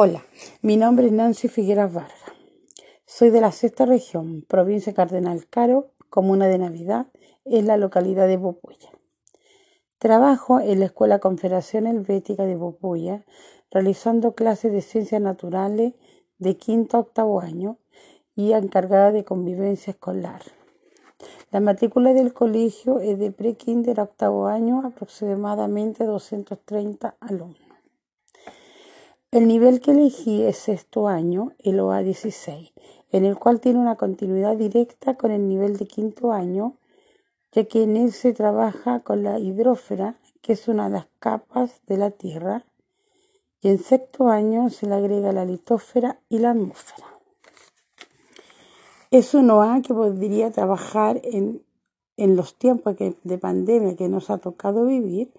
Hola, mi nombre es Nancy Figueras Vargas. Soy de la sexta región, provincia Cardenal Caro, comuna de Navidad, en la localidad de Popuya. Trabajo en la Escuela Confederación Helvética de Popuya, realizando clases de ciencias naturales de quinto a octavo año y encargada de convivencia escolar. La matrícula del colegio es de pre-kinder a octavo año, aproximadamente 230 alumnos. El nivel que elegí es sexto año, el OA16, en el cual tiene una continuidad directa con el nivel de quinto año, ya que en él se trabaja con la hidrófera, que es una de las capas de la Tierra, y en sexto año se le agrega la litósfera y la atmósfera. Es un OA que podría trabajar en, en los tiempos de pandemia que nos ha tocado vivir,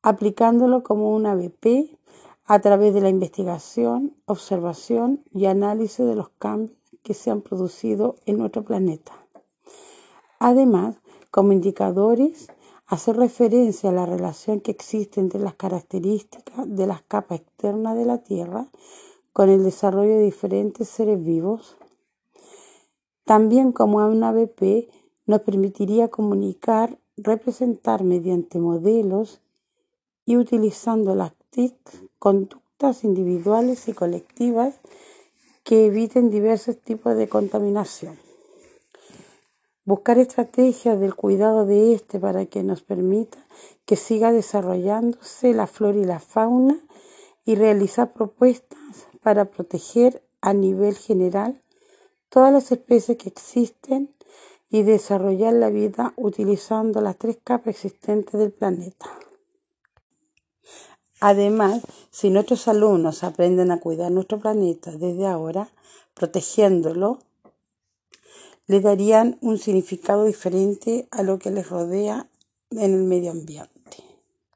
aplicándolo como una BP a través de la investigación, observación y análisis de los cambios que se han producido en nuestro planeta. Además, como indicadores, hacer referencia a la relación que existe entre las características de las capas externas de la Tierra con el desarrollo de diferentes seres vivos. También como una BP nos permitiría comunicar, representar mediante modelos y utilizando las conductas individuales y colectivas que eviten diversos tipos de contaminación. Buscar estrategias del cuidado de este para que nos permita que siga desarrollándose la flora y la fauna y realizar propuestas para proteger a nivel general todas las especies que existen y desarrollar la vida utilizando las tres capas existentes del planeta. Además, si nuestros alumnos aprenden a cuidar nuestro planeta desde ahora, protegiéndolo, le darían un significado diferente a lo que les rodea en el medio ambiente.